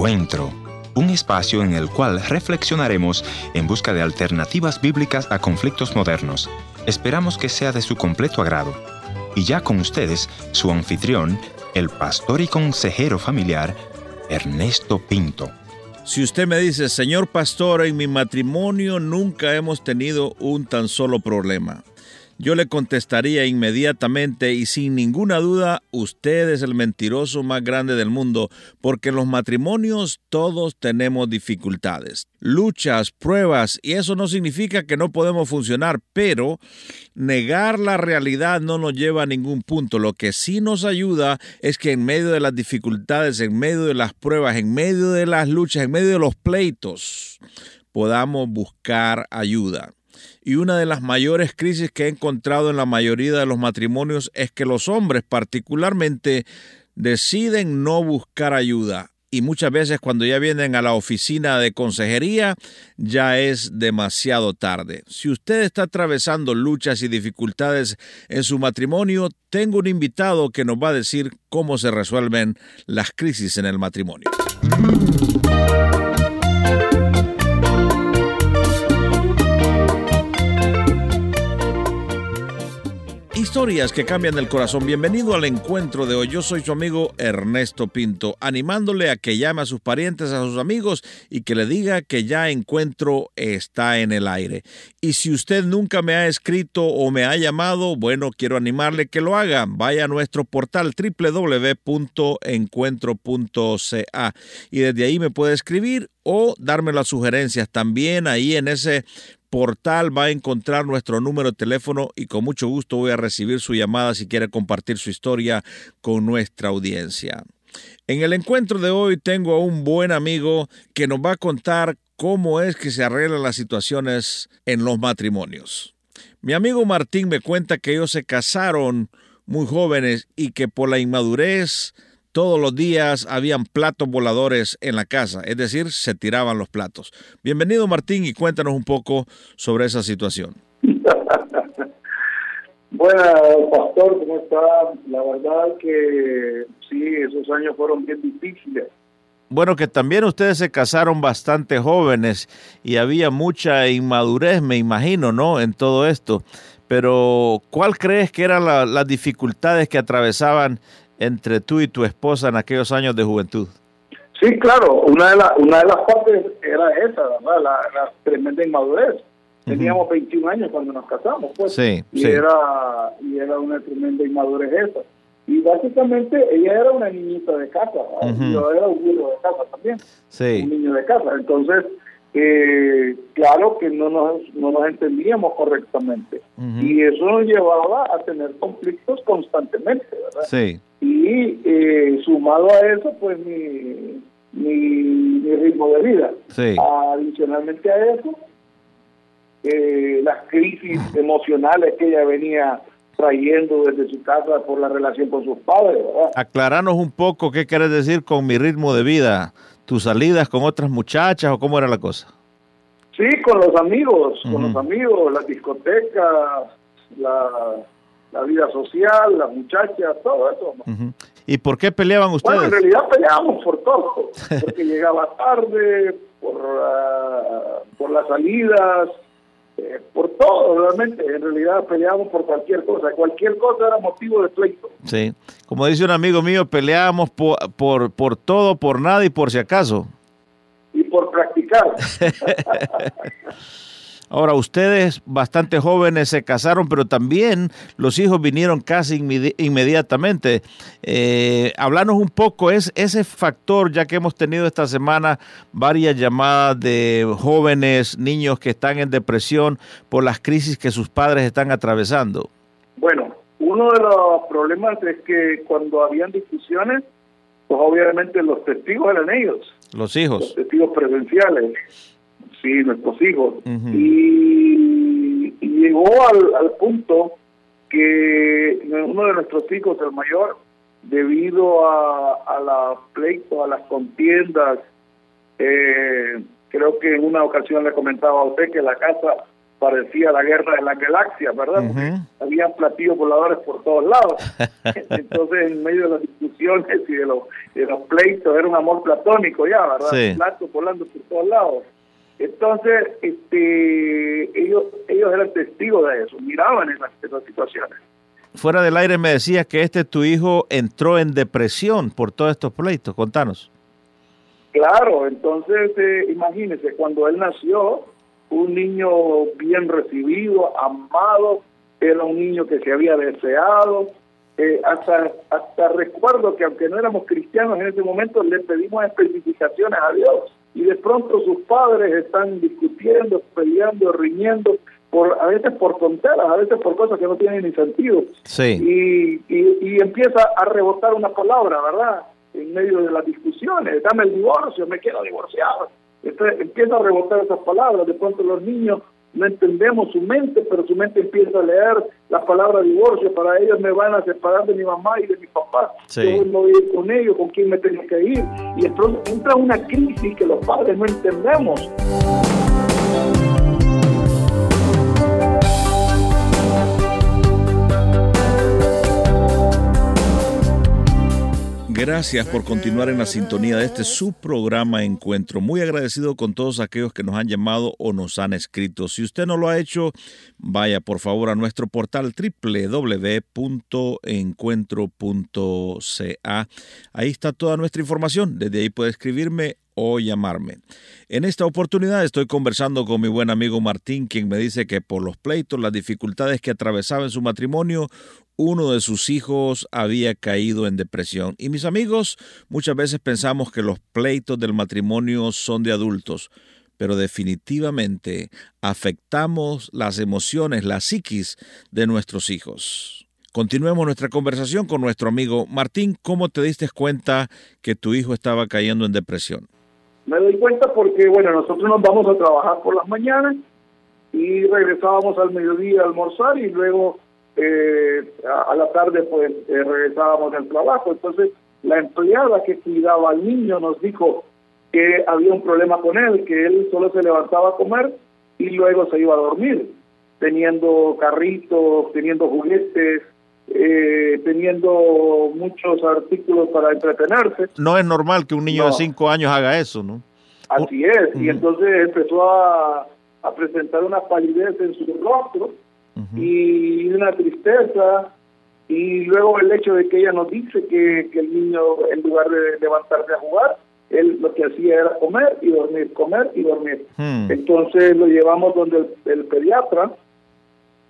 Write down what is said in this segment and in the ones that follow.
Encuentro, un espacio en el cual reflexionaremos en busca de alternativas bíblicas a conflictos modernos. Esperamos que sea de su completo agrado. Y ya con ustedes, su anfitrión, el pastor y consejero familiar, Ernesto Pinto. Si usted me dice, señor pastor, en mi matrimonio nunca hemos tenido un tan solo problema. Yo le contestaría inmediatamente y sin ninguna duda, usted es el mentiroso más grande del mundo, porque en los matrimonios todos tenemos dificultades, luchas, pruebas, y eso no significa que no podemos funcionar, pero negar la realidad no nos lleva a ningún punto. Lo que sí nos ayuda es que en medio de las dificultades, en medio de las pruebas, en medio de las luchas, en medio de los pleitos, podamos buscar ayuda. Y una de las mayores crisis que he encontrado en la mayoría de los matrimonios es que los hombres particularmente deciden no buscar ayuda. Y muchas veces cuando ya vienen a la oficina de consejería ya es demasiado tarde. Si usted está atravesando luchas y dificultades en su matrimonio, tengo un invitado que nos va a decir cómo se resuelven las crisis en el matrimonio. Historias que cambian el corazón. Bienvenido al encuentro de hoy. Yo soy su amigo Ernesto Pinto, animándole a que llame a sus parientes, a sus amigos y que le diga que ya encuentro está en el aire. Y si usted nunca me ha escrito o me ha llamado, bueno, quiero animarle que lo haga. Vaya a nuestro portal www.encuentro.ca y desde ahí me puede escribir o darme las sugerencias. También ahí en ese portal va a encontrar nuestro número de teléfono y con mucho gusto voy a recibir su llamada si quiere compartir su historia con nuestra audiencia. En el encuentro de hoy tengo a un buen amigo que nos va a contar cómo es que se arreglan las situaciones en los matrimonios. Mi amigo Martín me cuenta que ellos se casaron muy jóvenes y que por la inmadurez todos los días habían platos voladores en la casa, es decir, se tiraban los platos. Bienvenido Martín y cuéntanos un poco sobre esa situación. Bueno, pastor, ¿cómo está? La verdad que sí, esos años fueron bien difíciles. Bueno, que también ustedes se casaron bastante jóvenes y había mucha inmadurez, me imagino, ¿no? En todo esto. Pero, ¿cuál crees que eran las dificultades que atravesaban entre tú y tu esposa en aquellos años de juventud? Sí, claro, una de, la, una de las partes era esa, ¿verdad? La, tremenda inmadurez. Teníamos 21 años cuando nos casamos, pues. Sí, y, Era, y era una tremenda inmadurez esa. Y básicamente ella era una niñita de casa, yo era un niño de casa también, sí. un niño de casa. Entonces, eh, claro que no nos, no nos entendíamos correctamente. Y eso nos llevaba a tener conflictos constantemente, ¿verdad? Sí. Y eh, sumado a eso, pues mi, mi, ritmo de vida. Sí. Adicionalmente a eso, eh, las crisis emocionales que ella venía trayendo desde su casa por la relación con sus padres. ¿verdad? Aclaranos un poco qué quieres decir con mi ritmo de vida tus salidas con otras muchachas o cómo era la cosa? Sí, con los amigos, con los amigos, las discotecas, la, vida social, las muchachas, todo eso. ¿Y por qué peleaban ustedes? Bueno, en realidad peleábamos por todo, porque llegaba tarde, por, ah, por las salidas, eh, por todo, realmente. En realidad peleábamos por cualquier cosa. Cualquier cosa era motivo de pleito. Sí. Como dice un amigo mío, peleábamos por, por, por todo, por nada y por si acaso. Y por practicar. Ahora, ustedes bastante jóvenes se casaron, pero también los hijos vinieron casi inmediatamente. Eh, hablanos un poco, es ese factor, ya que hemos tenido esta semana varias llamadas de jóvenes, niños que están en depresión por las crisis que sus padres están atravesando. Bueno, uno de los problemas es que cuando habían discusiones, pues obviamente los testigos eran ellos. Los hijos. Los testigos presenciales sí, nuestros hijos. y, llegó al, punto que uno de nuestros hijos, el mayor, debido a, a la pleito, a las contiendas, eh, creo que en una ocasión le comentaba a usted que la casa parecía la guerra de la galaxia, ¿verdad? había platillos voladores por todos lados. Entonces, en medio de las discusiones y de los, de los pleitos, era un amor platónico ya, ¿verdad? Sí. Platos volando por todos lados. Entonces, este, ellos, ellos eran testigos de eso, miraban esas, esas situaciones. Fuera del aire me decías que este tu hijo entró en depresión por todos estos pleitos. Contanos. Claro, entonces eh, imagínese, cuando él nació, un niño bien recibido, amado, era un niño que se había deseado. Eh, hasta, hasta recuerdo que aunque no éramos cristianos en ese momento, le pedimos especificaciones a Dios. Y de pronto sus padres están discutiendo, peleando, riñendo, por, a veces por tonteras, a veces por cosas que no tienen ni sentido. Sí. Y, y, y empieza a rebotar una palabra, ¿verdad? En medio de las discusiones, dame el divorcio, me quiero divorciar. Entonces empieza a rebotar esas palabras, de pronto los niños no entendemos su mente, pero su mente empieza a leer la palabra divorcio, para ellos me van a separar de mi mamá y de mi papá, yo no voy a ir con ellos, con quién me tengo que ir, y pronto entra una crisis que los padres no entendemos. Gracias por continuar en la sintonía de este su programa Encuentro. Muy agradecido con todos aquellos que nos han llamado o nos han escrito. Si usted no lo ha hecho, vaya por favor a nuestro portal www.encuentro.ca. Ahí está toda nuestra información. Desde ahí puede escribirme o llamarme. En esta oportunidad estoy conversando con mi buen amigo Martín, quien me dice que por los pleitos, las dificultades que atravesaba en su matrimonio, uno de sus hijos había caído en depresión. Y mis amigos, muchas veces pensamos que los pleitos del matrimonio son de adultos, pero definitivamente afectamos las emociones, la psiquis de nuestros hijos. Continuemos nuestra conversación con nuestro amigo Martín. ¿Cómo te diste cuenta que tu hijo estaba cayendo en depresión? Me doy cuenta porque, bueno, nosotros nos vamos a trabajar por las mañanas y regresábamos al mediodía a almorzar y luego eh, a, la tarde pues eh, regresábamos del trabajo. Entonces la empleada que cuidaba al niño nos dijo que había un problema con él, que él solo se levantaba a comer y luego se iba a dormir, teniendo carritos, teniendo juguetes, eh, teniendo muchos artículos para entretenerse. No es normal que un niño de cinco años haga eso, ¿no? Así es, y entonces empezó a, a presentar una palidez en su rostro y una tristeza. Y luego el hecho de que ella nos dice que, que el niño en lugar de levantarse a jugar él lo que hacía era comer y dormir comer y dormir. Hmm. entonces lo llevamos donde el, pediatra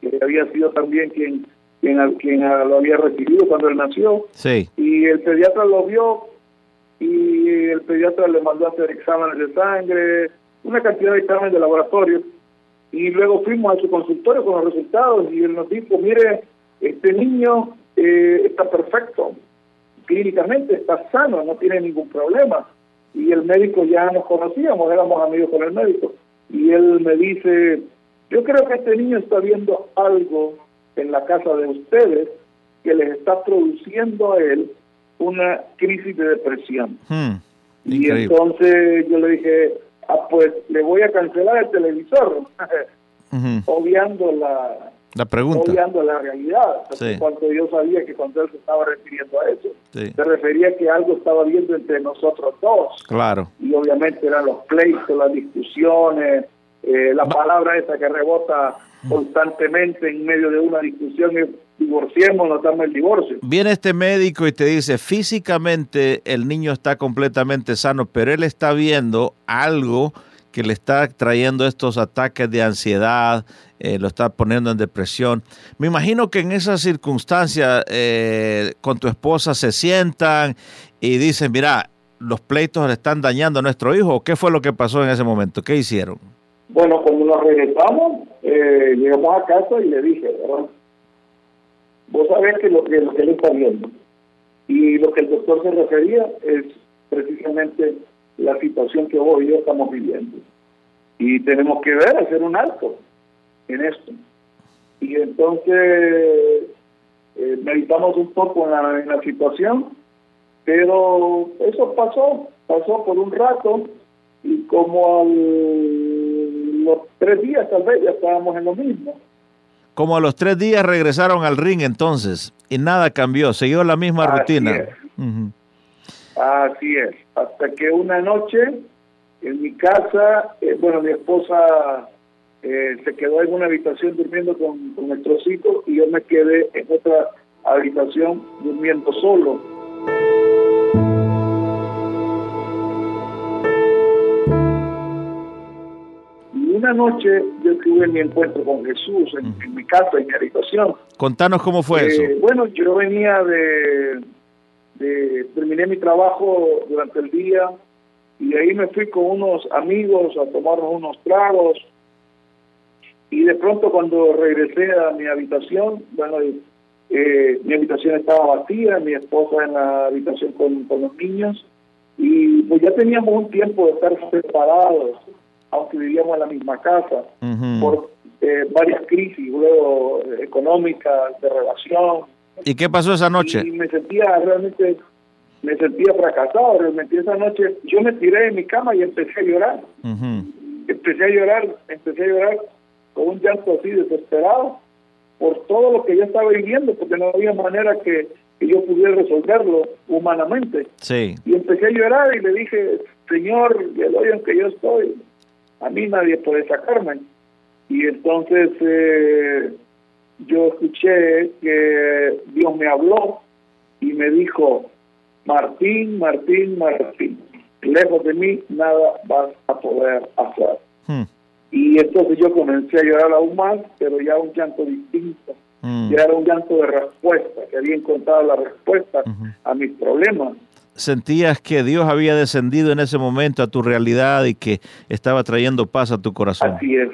que había sido también quien quien, quien lo había recibido cuando él nació. Sí. y el pediatra lo vio y el pediatra le mandó a hacer exámenes de sangre una cantidad de exámenes de laboratorio y luego fuimos a su consultorio con los resultados y él nos dijo, mire, este niño eh, está perfecto, clínicamente está sano, no tiene ningún problema. Y el médico ya nos conocíamos, éramos amigos con el médico. Y él me dice, yo creo que este niño está viendo algo en la casa de ustedes que les está produciendo a él una crisis de depresión. Hmm, y entonces yo le dije, ah, pues le voy a cancelar el televisor, obviando la, la pregunta. Obviando la realidad. Cuando yo sabía que cuando él se estaba refiriendo a eso, se refería que algo estaba viendo entre nosotros dos. Claro. Y obviamente eran los pleitos, las discusiones, eh, la palabra esa que rebota constantemente en medio de una discusión es divorciémonos, dame el divorcio. Viene este médico y te dice, físicamente el niño está completamente sano, pero él está viendo algo que le está trayendo estos ataques de ansiedad, eh, lo está poniendo en depresión. Me imagino que en esas circunstancias eh, con tu esposa se sientan y dicen, mira, los pleitos le están dañando a nuestro hijo. ¿Qué fue lo que pasó en ese momento? ¿Qué hicieron? Bueno, cuando nos regresamos, eh, llegamos a casa y le dije, ¿verdad? Vos sabés que lo que, lo que él está viendo y lo que el doctor se refería es precisamente la situación que vos y yo estamos viviendo. Y tenemos que ver, hacer un alto en esto. Y entonces eh, meditamos un poco en la, en la situación, pero eso pasó, pasó por un rato y como al los tres días tal vez ya estábamos en lo mismo. Como a los tres días regresaron al ring entonces y nada cambió, siguió la misma rutina. Así es, hasta que una noche en mi casa, eh, bueno, mi esposa eh, se quedó en una habitación durmiendo con, con nuestros hijos y yo me quedé en otra habitación durmiendo solo. Una noche yo tuve mi encuentro con Jesús en, mi casa, en mi habitación. Contanos cómo fue eso. Eh, bueno, yo venía de, de, terminé mi trabajo durante el día y ahí me fui con unos amigos a tomarnos unos tragos y de pronto cuando regresé a mi habitación, bueno, eh, mi habitación estaba vacía, mi esposa en la habitación con, los niños, y pues ya teníamos un tiempo de estar separados, aunque vivíamos en la misma casa, por eh, varias crisis, luego económicas, de relación. ¿Y qué pasó esa noche? Y me sentía realmente, me sentía fracasado, realmente esa noche yo me tiré de mi cama y empecé a llorar. Empecé a llorar, empecé a llorar con un llanto así desesperado por todo lo que yo estaba viviendo, porque no había manera que, yo pudiera resolverlo humanamente. Sí. Y empecé a llorar y le dije, Señor, le doy aunque yo estoy, a mí nadie puede sacarme. Y entonces eh, yo escuché que Dios me habló y me dijo, Martín, Martín, Martín, lejos de mí nada vas a poder hacer. Hmm. Y entonces yo comencé a llorar aún más, pero ya un llanto distinto. Mm. Ya era un llanto de respuesta, que había encontrado la respuesta a mis problemas. ¿Sentías que Dios había descendido en ese momento a tu realidad y que estaba trayendo paz a tu corazón? Así es.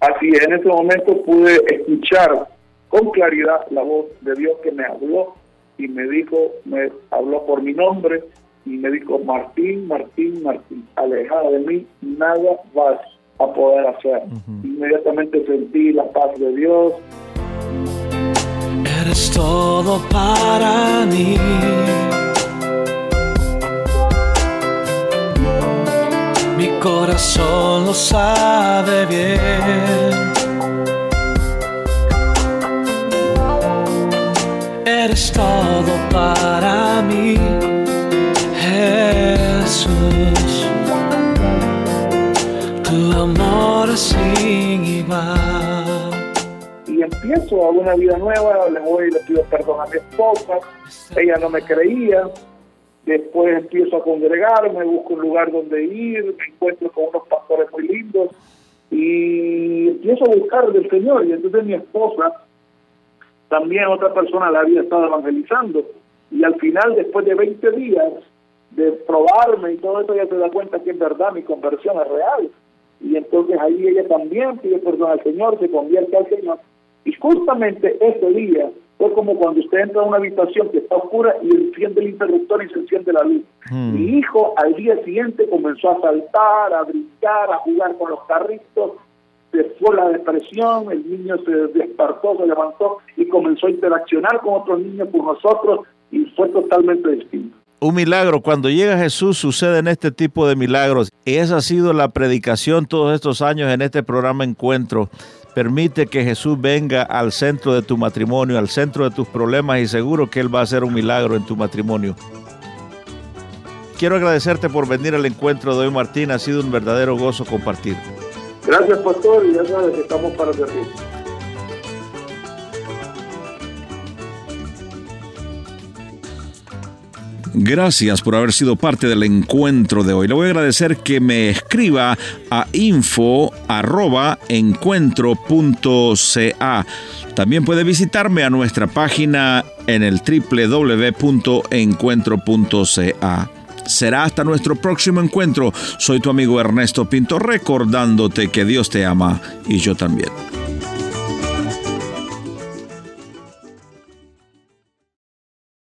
Así es, en ese momento pude escuchar con claridad la voz de Dios que me habló y me dijo, me habló por mi nombre y me dijo, Martín, Martín, Martín, alejado de mí, nada vas a poder hacer. Inmediatamente sentí la paz de Dios. Eres todo para mí. Corazón lo sabe bien. Eres todo para mí Jesús, tu amor sin igual. Y empiezo a una vida nueva, le voy y le pido perdón a mi esposa, ella no me creía, después empiezo a congregarme, busco un lugar donde ir, me encuentro con unos pastores muy lindos y empiezo a buscar del Señor y entonces mi esposa, también otra persona la había estado evangelizando y al final, después de 20 días, de probarme y todo eso, ella se da cuenta que es verdad, mi conversión es real. Y entonces ahí ella también pide perdón al Señor, se convierte al Señor. Y justamente ese día fue como cuando usted entra a una habitación que está oscura y enciende el interruptor y se enciende la luz. Hmm. Mi hijo al día siguiente comenzó a saltar, a brincar, a jugar con los carritos, se fue la depresión, el niño se despertó, se levantó y comenzó a interaccionar con otros niños, con nosotros, y fue totalmente distinto un milagro. Cuando llega Jesús suceden este tipo de milagros. Y esa ha sido la predicación todos estos años en este programa Encuentro. Permite que Jesús venga al centro de tu matrimonio, al centro de tus problemas y seguro que Él va a hacer un milagro en tu matrimonio. Quiero agradecerte por venir al encuentro de hoy, Martín. Ha sido un verdadero gozo compartir. Gracias, pastor, y ya sabes que estamos para servir. Gracias por haber sido parte del encuentro de hoy. Le voy a agradecer que me escriba a info@encuentro.ca. También puede visitarme a nuestra página en el www.encuentro.ca. Será hasta nuestro próximo encuentro. Soy tu amigo Ernesto Pinto recordándote que Dios te ama y yo también.